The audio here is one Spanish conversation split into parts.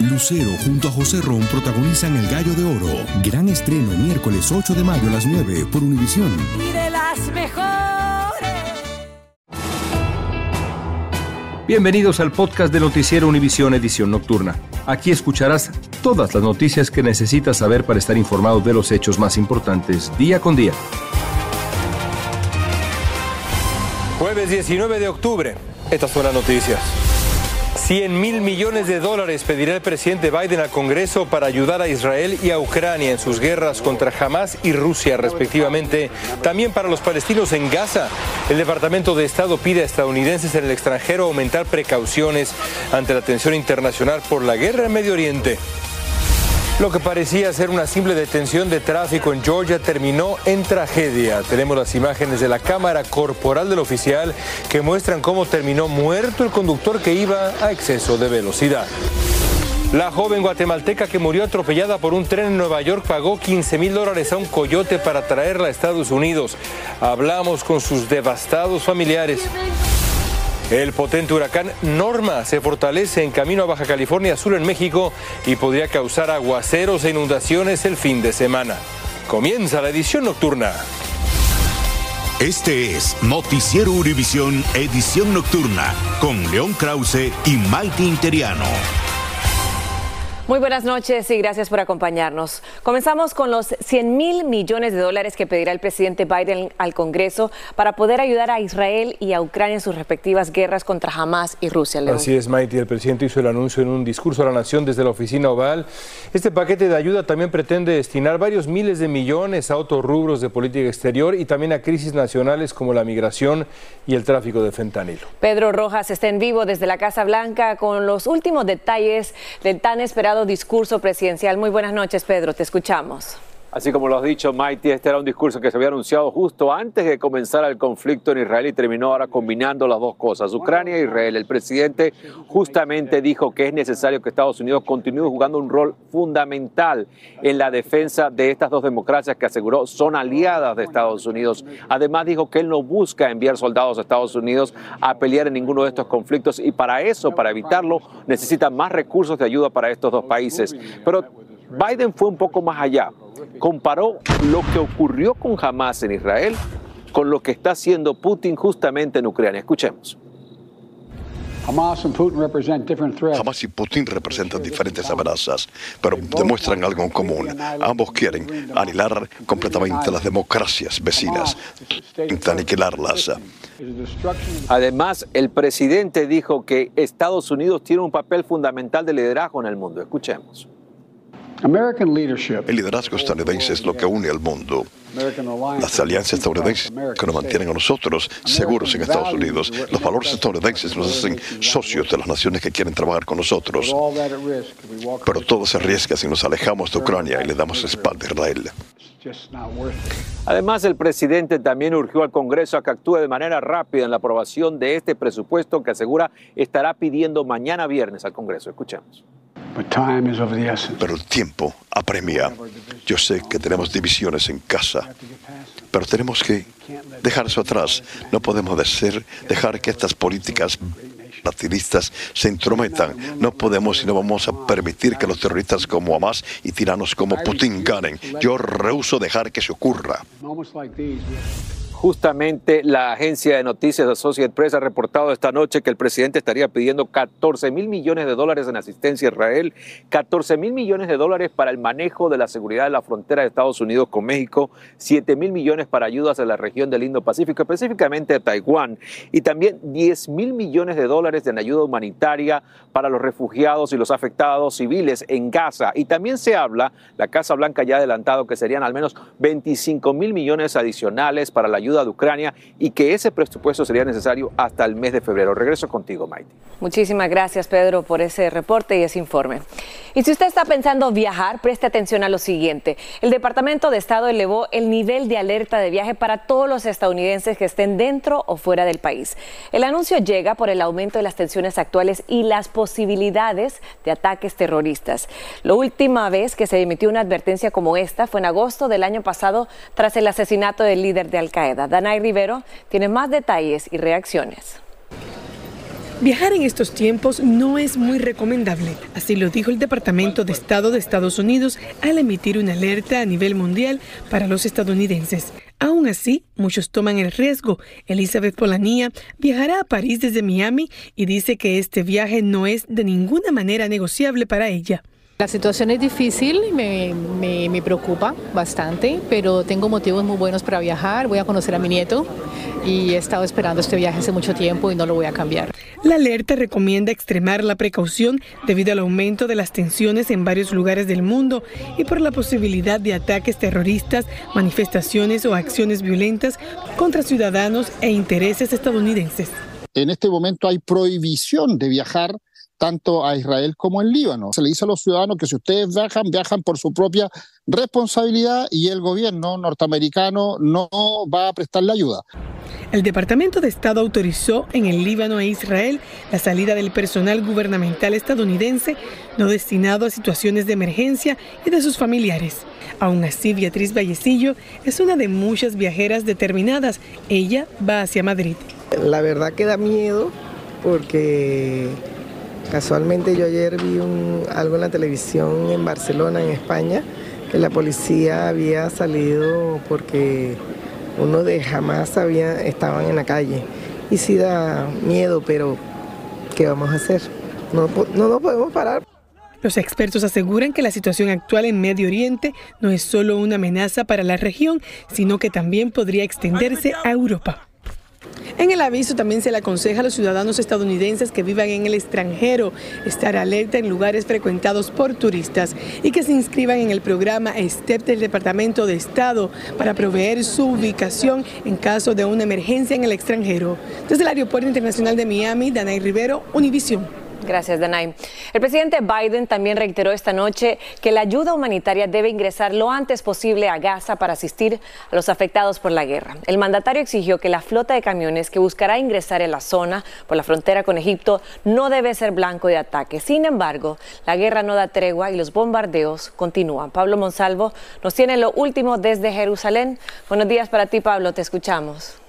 Lucero junto a José Ron protagonizan El Gallo de Oro. Gran estreno miércoles 8 de mayo a las 9 por Univisión. Y de las mejores. Bienvenidos al podcast de Noticiero Univisión Edición Nocturna. Aquí escucharás todas las noticias que necesitas saber para estar informado de los hechos más importantes día con día. Jueves 19 de octubre. Estas son las noticias. 100 mil millones de dólares pedirá el presidente Biden al Congreso para ayudar a Israel y a Ucrania en sus guerras contra Hamas y Rusia, respectivamente. También para los palestinos en Gaza. El Departamento de Estado pide a estadounidenses en el extranjero aumentar precauciones ante la tensión internacional por la guerra en Medio Oriente. Lo que parecía ser una simple detención de tráfico en Georgia terminó en tragedia. Tenemos las imágenes de la cámara corporal del oficial que muestran cómo terminó muerto el conductor que iba a exceso de velocidad. La joven guatemalteca que murió atropellada por un tren en Nueva York pagó 15 mil dólares a un coyote para traerla a Estados Unidos. Hablamos con sus devastados familiares. El potente huracán Norma se fortalece en camino a Baja California Sur en México y podría causar aguaceros e inundaciones el fin de semana. Comienza la edición nocturna. Este es Noticiero Univisión Edición Nocturna con León Krause y Maite Interiano. Muy buenas noches y gracias por acompañarnos. Comenzamos con los 100 mil millones de dólares que pedirá el presidente Biden al Congreso para poder ayudar a Israel y a Ucrania en sus respectivas guerras contra Hamas y Rusia. Así es, Maite. El presidente hizo el anuncio en un discurso a la nación desde la oficina oval. Este paquete de ayuda también pretende destinar varios miles de millones a otros rubros de política exterior y también a crisis nacionales como la migración y el tráfico de fentanilo. Pedro Rojas está en vivo desde la Casa Blanca con los últimos detalles del tan esperado discurso presidencial. Muy buenas noches, Pedro, te escuchamos. Así como lo has dicho, Maite, este era un discurso que se había anunciado justo antes de comenzar el conflicto en Israel y terminó ahora combinando las dos cosas, Ucrania e Israel. El presidente justamente dijo que es necesario que Estados Unidos continúe jugando un rol fundamental en la defensa de estas dos democracias que aseguró son aliadas de Estados Unidos. Además dijo que él no busca enviar soldados a Estados Unidos a pelear en ninguno de estos conflictos y para eso, para evitarlo, necesita más recursos de ayuda para estos dos países. Pero Biden fue un poco más allá comparó lo que ocurrió con Hamas en Israel con lo que está haciendo Putin justamente en Ucrania. Escuchemos. Hamas y Putin representan diferentes amenazas, pero demuestran algo en común. Ambos quieren aniquilar completamente las democracias vecinas, aniquilarlas. Además, el presidente dijo que Estados Unidos tiene un papel fundamental de liderazgo en el mundo. Escuchemos. El liderazgo estadounidense es lo que une al mundo. Las alianzas estadounidenses que nos mantienen a nosotros seguros en Estados Unidos. Los valores estadounidenses nos hacen socios de las naciones que quieren trabajar con nosotros. Pero todo se arriesga si nos alejamos de Ucrania y le damos espalda a Israel. Además, el presidente también urgió al Congreso a que actúe de manera rápida en la aprobación de este presupuesto que asegura estará pidiendo mañana viernes al Congreso. Escuchemos. Pero el tiempo apremia. Yo sé que tenemos divisiones en casa, pero tenemos que dejar eso atrás. No podemos dejar que estas políticas partidistas se intrometan. No podemos y no vamos a permitir que los terroristas como Hamas y tiranos como Putin ganen. Yo rehuso dejar que se ocurra. Justamente la agencia de noticias Associated Press ha reportado esta noche que el presidente estaría pidiendo 14 mil millones de dólares en asistencia a Israel, 14 mil millones de dólares para el manejo de la seguridad de la frontera de Estados Unidos con México, 7 mil millones para ayudas a la región del Indo-Pacífico, específicamente a Taiwán, y también 10 mil millones de dólares en ayuda humanitaria para los refugiados y los afectados civiles en Gaza. Y también se habla, la Casa Blanca ya ha adelantado que serían al menos 25 mil millones adicionales para la ayuda de Ucrania y que ese presupuesto sería necesario hasta el mes de febrero. Regreso contigo, Maite. Muchísimas gracias, Pedro, por ese reporte y ese informe. Y si usted está pensando viajar, preste atención a lo siguiente. El Departamento de Estado elevó el nivel de alerta de viaje para todos los estadounidenses que estén dentro o fuera del país. El anuncio llega por el aumento de las tensiones actuales y las posibilidades de ataques terroristas. La última vez que se emitió una advertencia como esta fue en agosto del año pasado tras el asesinato del líder de Al Qaeda. Danay Rivero tiene más detalles y reacciones. Viajar en estos tiempos no es muy recomendable, así lo dijo el Departamento de Estado de Estados Unidos al emitir una alerta a nivel mundial para los estadounidenses. Aún así, muchos toman el riesgo. Elizabeth Polanía viajará a París desde Miami y dice que este viaje no es de ninguna manera negociable para ella. La situación es difícil, me, me, me, preocupa bastante, pero tengo motivos muy buenos para viajar. Voy a conocer a mi nieto y he estado esperando este viaje hace mucho tiempo y no lo voy a cambiar. La alerta recomienda extremar la precaución debido al aumento de las tensiones en varios lugares del mundo y por la posibilidad de ataques terroristas, manifestaciones o acciones violentas contra ciudadanos e intereses estadounidenses. En este momento hay prohibición de viajar tanto a Israel como al Líbano. Se le dice a los ciudadanos que si ustedes viajan, viajan por su propia responsabilidad y el gobierno norteamericano no va a prestarle ayuda. El Departamento de Estado autorizó en el Líbano e Israel la salida del personal gubernamental estadounidense no destinado a situaciones de emergencia y de sus familiares. Aún así, Beatriz Vallecillo es una de muchas viajeras determinadas. Ella va hacia Madrid. La verdad que da miedo porque Casualmente yo ayer vi algo en la televisión en Barcelona, en España, que la policía había salido porque uno de jamás había, estaban en la calle. Y sí da miedo, pero ¿qué vamos a hacer? No, no nos podemos parar. Los expertos aseguran que la situación actual en Medio Oriente no es solo una amenaza para la región, sino que también podría extenderse a Europa. En el aviso también se le aconseja a los ciudadanos estadounidenses que vivan en el extranjero estar alerta en lugares frecuentados por turistas y que se inscriban en el programa STEP del Departamento de Estado para proveer su ubicación en caso de una emergencia en el extranjero. Desde el Aeropuerto Internacional de Miami, Danay Rivero, Univision. Gracias, Danay. El presidente Biden también reiteró esta noche que la ayuda humanitaria debe ingresar lo antes posible a Gaza para asistir a los afectados por la guerra. El mandatario exigió que la flota de camiones que buscará ingresar en la zona por la frontera con Egipto no debe ser blanco de ataque. Sin embargo, la guerra no da tregua y los bombardeos continúan. Pablo Monsalvo nos tiene lo último desde Jerusalén. Buenos días para ti, Pablo. Te escuchamos.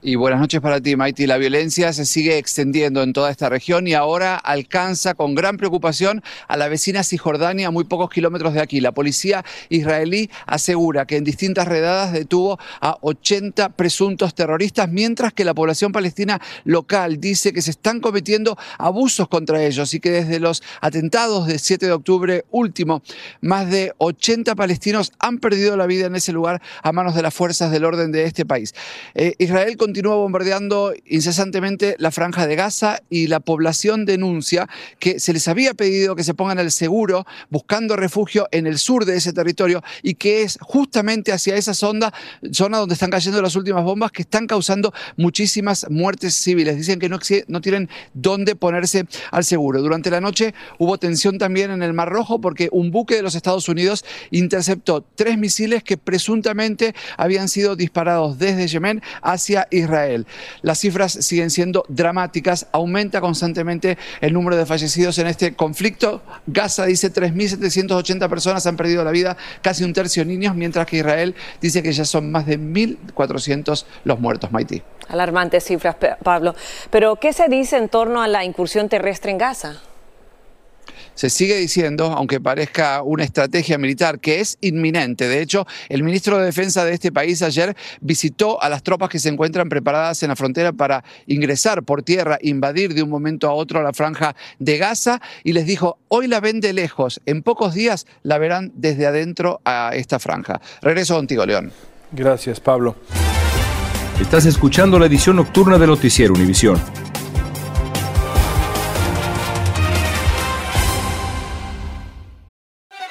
Y buenas noches para ti, Maiti. La violencia se sigue extendiendo en toda esta región y ahora alcanza con gran preocupación a la vecina Cisjordania, a muy pocos kilómetros de aquí. La policía israelí asegura que en distintas redadas detuvo a 80 presuntos terroristas, mientras que la población palestina local dice que se están cometiendo abusos contra ellos y que desde los atentados del 7 de octubre último, más de 80 palestinos han perdido la vida en ese lugar a manos de las fuerzas del orden de este país. Eh, Israel continúa bombardeando incesantemente la franja de Gaza y la población denuncia que se les había pedido que se pongan al seguro buscando refugio en el sur de ese territorio y que es justamente hacia esa zona, zona donde están cayendo las últimas bombas que están causando muchísimas muertes civiles. Dicen que no, tienen dónde ponerse al seguro. Durante la noche hubo tensión también en el Mar Rojo porque un buque de los Estados Unidos interceptó tres misiles que presuntamente habían sido disparados desde Yemen hacia Israel. Las cifras siguen siendo dramáticas, aumenta constantemente el número de fallecidos en este conflicto. Gaza dice 3.780 personas han perdido la vida, casi un tercio niños, mientras que Israel dice que ya son más de 1.400 los muertos. Maití. Alarmantes cifras, Pablo. Pero, ¿qué se dice en torno a la incursión terrestre en Gaza? Se sigue diciendo, aunque parezca una estrategia militar, que es inminente. De hecho, el ministro de Defensa de este país ayer visitó a las tropas que se encuentran preparadas en la frontera para ingresar por tierra, invadir de un momento a otro la franja de Gaza y les dijo, hoy la ven de lejos, en pocos días la verán desde adentro a esta franja. Regreso contigo, León. Gracias, Pablo. Estás escuchando la edición nocturna de Noticiero Univisión.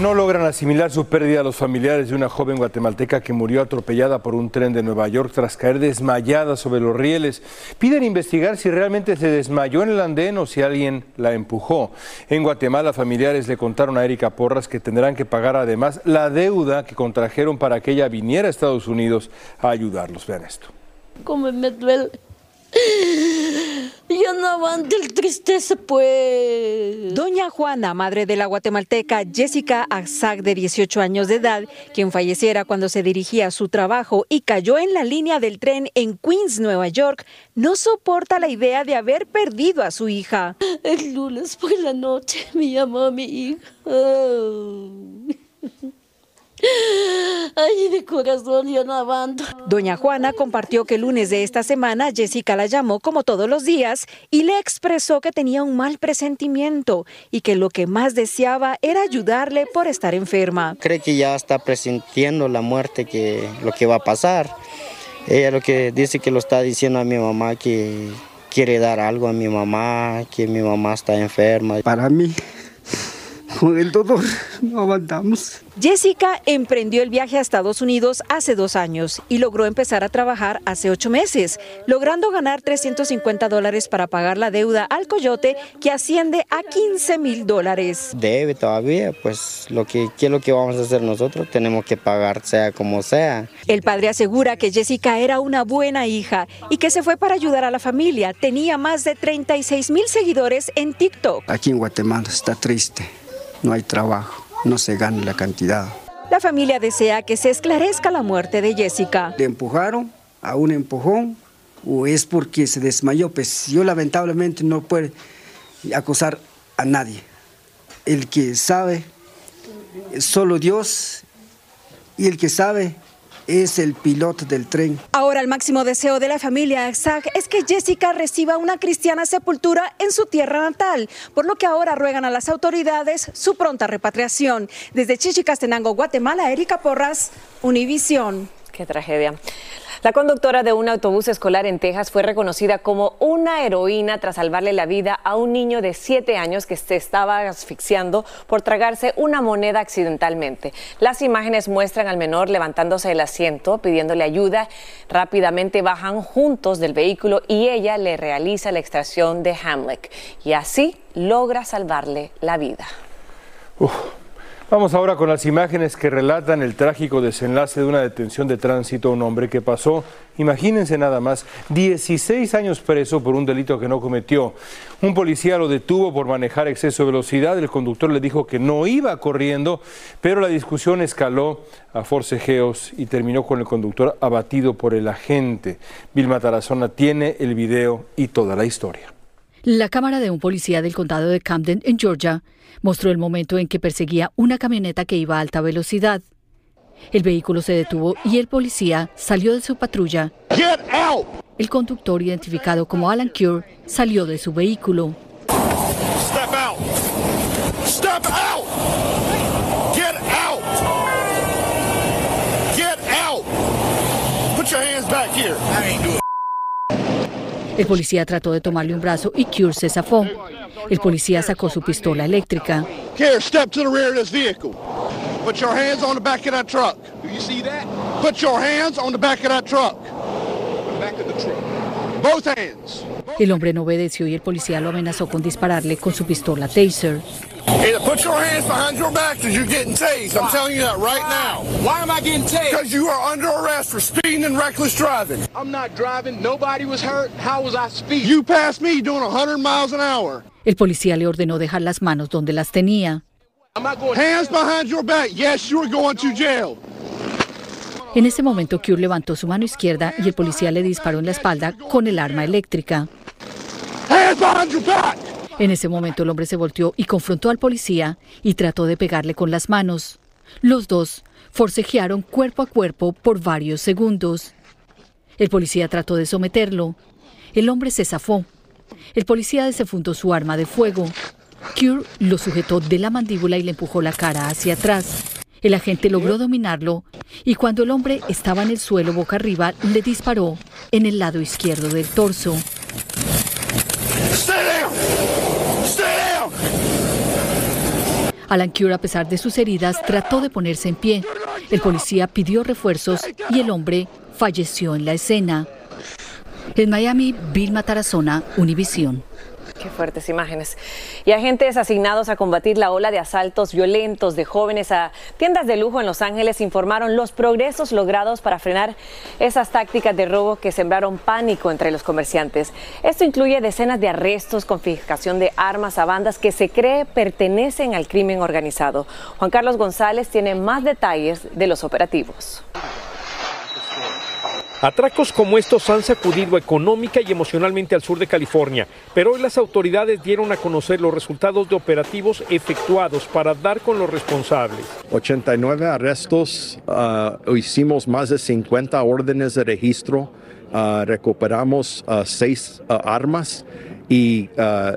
No logran asimilar su pérdida a los familiares de una joven guatemalteca que murió atropellada por un tren de Nueva York tras caer desmayada sobre los rieles. Piden investigar si realmente se desmayó en el andén o si alguien la empujó. En Guatemala, familiares le contaron a Erika Porras que tendrán que pagar además la deuda que contrajeron para que ella viniera a Estados Unidos a ayudarlos. Vean esto. como me duele. Yo no aguanto el tristeza, pues. Doña Juana, madre de la guatemalteca Jessica Azag, de 18 años de edad, quien falleciera cuando se dirigía a su trabajo y cayó en la línea del tren en Queens, Nueva York, no soporta la idea de haber perdido a su hija. El lunes por la noche me llamó mi hija. Ay, de corazón, yo no aguanto. Doña Juana compartió que el lunes de esta semana Jessica la llamó como todos los días y le expresó que tenía un mal presentimiento y que lo que más deseaba era ayudarle por estar enferma. Cree que ya está presintiendo la muerte, que lo que va a pasar. Ella lo que dice que lo está diciendo a mi mamá que quiere dar algo a mi mamá, que mi mamá está enferma. Para mí con el dolor no aguantamos. Jessica emprendió el viaje a Estados Unidos hace dos años y logró empezar a trabajar hace ocho meses, logrando ganar 350 dólares para pagar la deuda al coyote que asciende a 15 mil dólares. Debe todavía, pues lo que, ¿qué es lo que vamos a hacer nosotros? Tenemos que pagar sea como sea. El padre asegura que Jessica era una buena hija y que se fue para ayudar a la familia. Tenía más de 36 mil seguidores en TikTok. Aquí en Guatemala está triste no hay trabajo, no se gana la cantidad. La familia desea que se esclarezca la muerte de Jessica. Le empujaron a un empujón o es porque se desmayó, pues yo lamentablemente no puedo acusar a nadie. El que sabe, solo Dios, y el que sabe es el piloto del tren. Ahora el máximo deseo de la familia Zag es que Jessica reciba una cristiana sepultura en su tierra natal, por lo que ahora ruegan a las autoridades su pronta repatriación. Desde Chichicastenango, Guatemala, Erika Porras, Univisión. Qué tragedia. La conductora de un autobús escolar en Texas fue reconocida como una heroína tras salvarle la vida a un niño de 7 años que se estaba asfixiando por tragarse una moneda accidentalmente. Las imágenes muestran al menor levantándose del asiento, pidiéndole ayuda. Rápidamente bajan juntos del vehículo y ella le realiza la extracción de Hamlet y así logra salvarle la vida. Vamos ahora con las imágenes que relatan el trágico desenlace de una detención de tránsito a un hombre que pasó, imagínense nada más, 16 años preso por un delito que no cometió. Un policía lo detuvo por manejar exceso de velocidad, el conductor le dijo que no iba corriendo, pero la discusión escaló a forcejeos y terminó con el conductor abatido por el agente. Vilma Tarazona tiene el video y toda la historia. La cámara de un policía del condado de Camden, en Georgia, mostró el momento en que perseguía una camioneta que iba a alta velocidad. El vehículo se detuvo y el policía salió de su patrulla. El conductor, identificado como Alan Cure, salió de su vehículo. Step out. Step out. Get out. Get out. Put your hands back here. El policía trató de tomarle un brazo y Cure se zafó. El policía sacó su pistola eléctrica. Here, step to the rear of this vehicle. Put your hands on the back of that truck. Do you see that? Put your hands on the back of that truck. Back of the truck. Both hands. El hombre no obedeció y el policía lo amenazó con dispararle con su pistola taser. Either put your hands behind your back because you're getting tased. I'm telling you that right now. Why am I getting tased? Because you are under arrest for speeding and reckless driving. I'm not driving. Nobody was hurt. How was I speeding? You passed me doing 100 miles an hour. El policía le ordenó dejar las manos donde las tenía. Hands behind your back. Yes, you're going to jail. En ese momento, Cure levantó su mano izquierda y el policía le disparó en la espalda con el arma eléctrica. Hands behind your back. En ese momento el hombre se volteó y confrontó al policía y trató de pegarle con las manos. Los dos forcejearon cuerpo a cuerpo por varios segundos. El policía trató de someterlo. El hombre se zafó. El policía desenfundó su arma de fuego. Cure lo sujetó de la mandíbula y le empujó la cara hacia atrás. El agente logró dominarlo y cuando el hombre estaba en el suelo boca arriba, le disparó en el lado izquierdo del torso. Alan Cure, a pesar de sus heridas, trató de ponerse en pie. El policía pidió refuerzos y el hombre falleció en la escena. En Miami, Vilma Tarazona, Univisión. Qué fuertes imágenes. Y agentes asignados a combatir la ola de asaltos violentos de jóvenes a tiendas de lujo en Los Ángeles informaron los progresos logrados para frenar esas tácticas de robo que sembraron pánico entre los comerciantes. Esto incluye decenas de arrestos, confiscación de armas a bandas que se cree pertenecen al crimen organizado. Juan Carlos González tiene más detalles de los operativos. Atracos como estos han sacudido económica y emocionalmente al sur de California, pero hoy las autoridades dieron a conocer los resultados de operativos efectuados para dar con los responsables. 89 arrestos, ah, hicimos más de 50 órdenes de registro, ah, recuperamos ah, seis armas y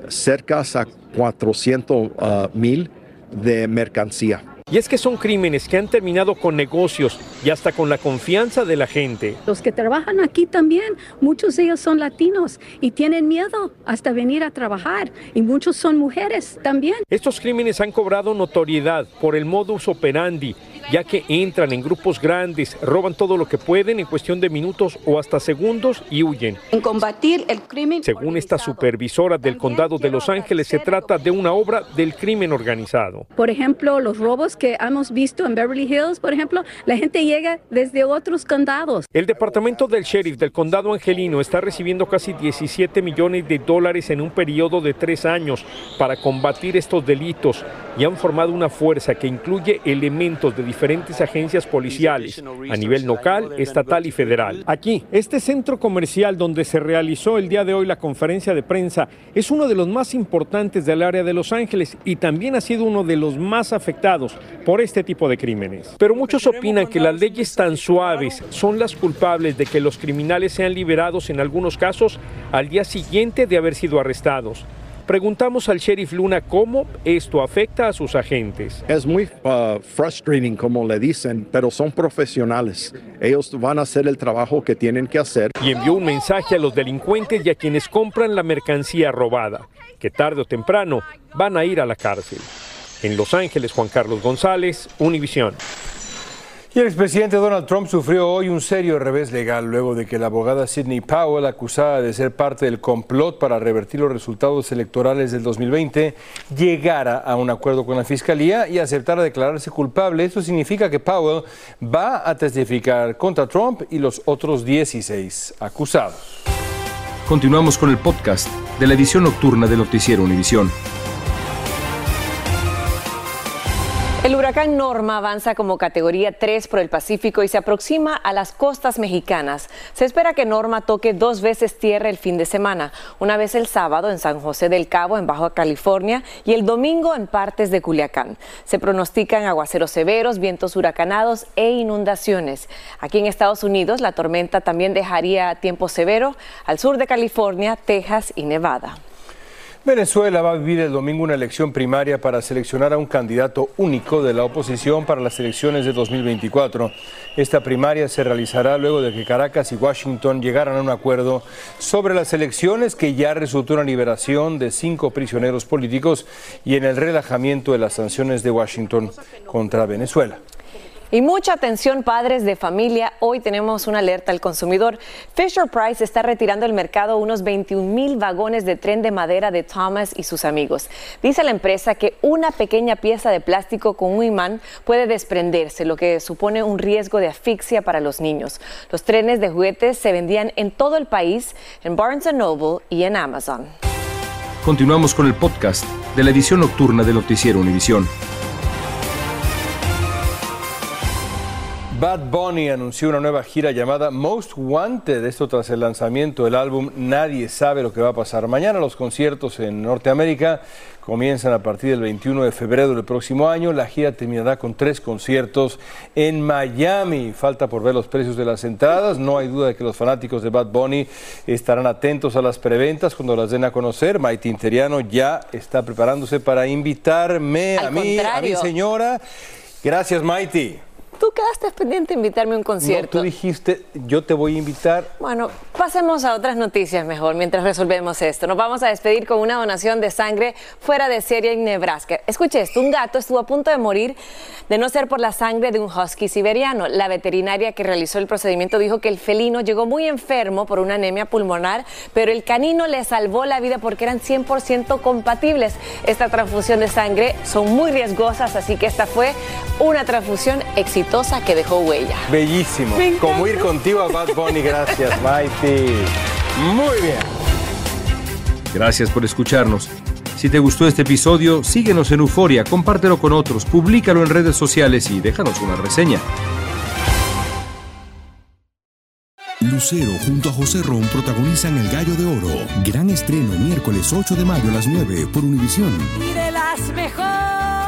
cerca a 400 mil de mercancía. Y es que son crímenes que han terminado con negocios y hasta con la confianza de la gente. Los que trabajan aquí también, muchos de ellos son latinos y tienen miedo hasta venir a trabajar y muchos son mujeres también. Estos crímenes han cobrado notoriedad por el modus operandi ya que entran en grupos grandes, roban todo lo que pueden en cuestión de minutos o hasta segundos y huyen. En combatir el crimen. Según esta supervisora del condado de Los Ángeles, se trata de una obra del crimen organizado. Por ejemplo, los robos que hemos visto en Beverly Hills, por ejemplo, la gente llega desde otros condados. El departamento del sheriff del condado angelino está recibiendo casi 17 millones de dólares en un periodo de tres años para combatir estos delitos y han formado una fuerza que incluye elementos de diferentes agencias policiales a nivel local, estatal y federal. Aquí, este centro comercial donde se realizó el día de hoy la conferencia de prensa es uno de los más importantes del área de Los Ángeles y también ha sido uno de los más afectados por este tipo de crímenes. Pero muchos opinan que las leyes tan suaves son las culpables de que los criminales sean liberados en algunos casos al día siguiente de haber sido arrestados. Preguntamos al sheriff Luna cómo esto afecta a sus agentes. Es muy uh, frustrating, como le dicen, pero son profesionales. Ellos van a hacer el trabajo que tienen que hacer. Y envió un mensaje a los delincuentes y a quienes compran la mercancía robada, que tarde o temprano van a ir a la cárcel. En Los Ángeles, Juan Carlos González, Univisión. Y el expresidente Donald Trump sufrió hoy un serio revés legal luego de que la abogada Sidney Powell, acusada de ser parte del complot para revertir los resultados electorales del 2020, llegara a un acuerdo con la fiscalía y aceptara declararse culpable. Esto significa que Powell va a testificar contra Trump y los otros 16 acusados. Continuamos con el podcast de la edición nocturna de Noticiero Univisión. El huracán Norma avanza como categoría 3 por el Pacífico y se aproxima a las costas mexicanas. Se espera que Norma toque dos veces tierra el fin de semana, una vez el sábado en San José del Cabo, en Baja California, y el domingo en partes de Culiacán. Se pronostican aguaceros severos, vientos huracanados e inundaciones. Aquí en Estados Unidos, la tormenta también dejaría tiempo severo al sur de California, Texas y Nevada. Venezuela va a vivir el domingo una elección primaria para seleccionar a un candidato único de la oposición para las elecciones de 2024. Esta primaria se realizará luego de que Caracas y Washington llegaran a un acuerdo sobre las elecciones que ya resultó en la liberación de cinco prisioneros políticos y en el relajamiento de las sanciones de Washington contra Venezuela. Y mucha atención padres de familia, hoy tenemos una alerta al consumidor. Fisher Price está retirando del mercado unos 21 mil vagones de tren de madera de Thomas y sus amigos. Dice la empresa que una pequeña pieza de plástico con un imán puede desprenderse, lo que supone un riesgo de asfixia para los niños. Los trenes de juguetes se vendían en todo el país, en Barnes Noble y en Amazon. Continuamos con el podcast de la edición nocturna de Noticiero Univisión. Bad Bunny anunció una nueva gira llamada Most Wanted, esto tras el lanzamiento del álbum Nadie sabe lo que va a pasar. Mañana los conciertos en Norteamérica comienzan a partir del 21 de febrero del próximo año. La gira terminará con tres conciertos en Miami. Falta por ver los precios de las entradas. No hay duda de que los fanáticos de Bad Bunny estarán atentos a las preventas cuando las den a conocer. Maite Interiano ya está preparándose para invitarme a mí, a mi señora. Gracias, Maite. Tú quedaste pendiente de invitarme a un No, concierto. tú dijiste, yo te voy a invitar. Bueno, pasemos a otras noticias mejor mientras resolvemos esto. Nos vamos a despedir con una donación de sangre fuera de serie en Nebraska. Escuche esto, un gato estuvo a punto de morir de no ser por la sangre de un husky siberiano. La veterinaria que realizó el procedimiento dijo que el felino llegó muy enfermo por una anemia pulmonar, pero el canino le salvó la vida porque eran 100% compatibles. Esta transfusión de sangre son muy riesgosas, así que esta fue una transfusión exitosa que dejó huella. Bellísimo. Como ir contigo a Bad Bunny. Gracias, Mighty. Muy bien. Gracias por escucharnos. Si te gustó este episodio, síguenos en Euforia, compártelo con otros, públicalo en redes sociales y déjanos una reseña. Lucero junto a José Ron protagonizan El Gallo de Oro. Gran estreno miércoles 8 de mayo a las 9 por Univisión. Y de las mejores.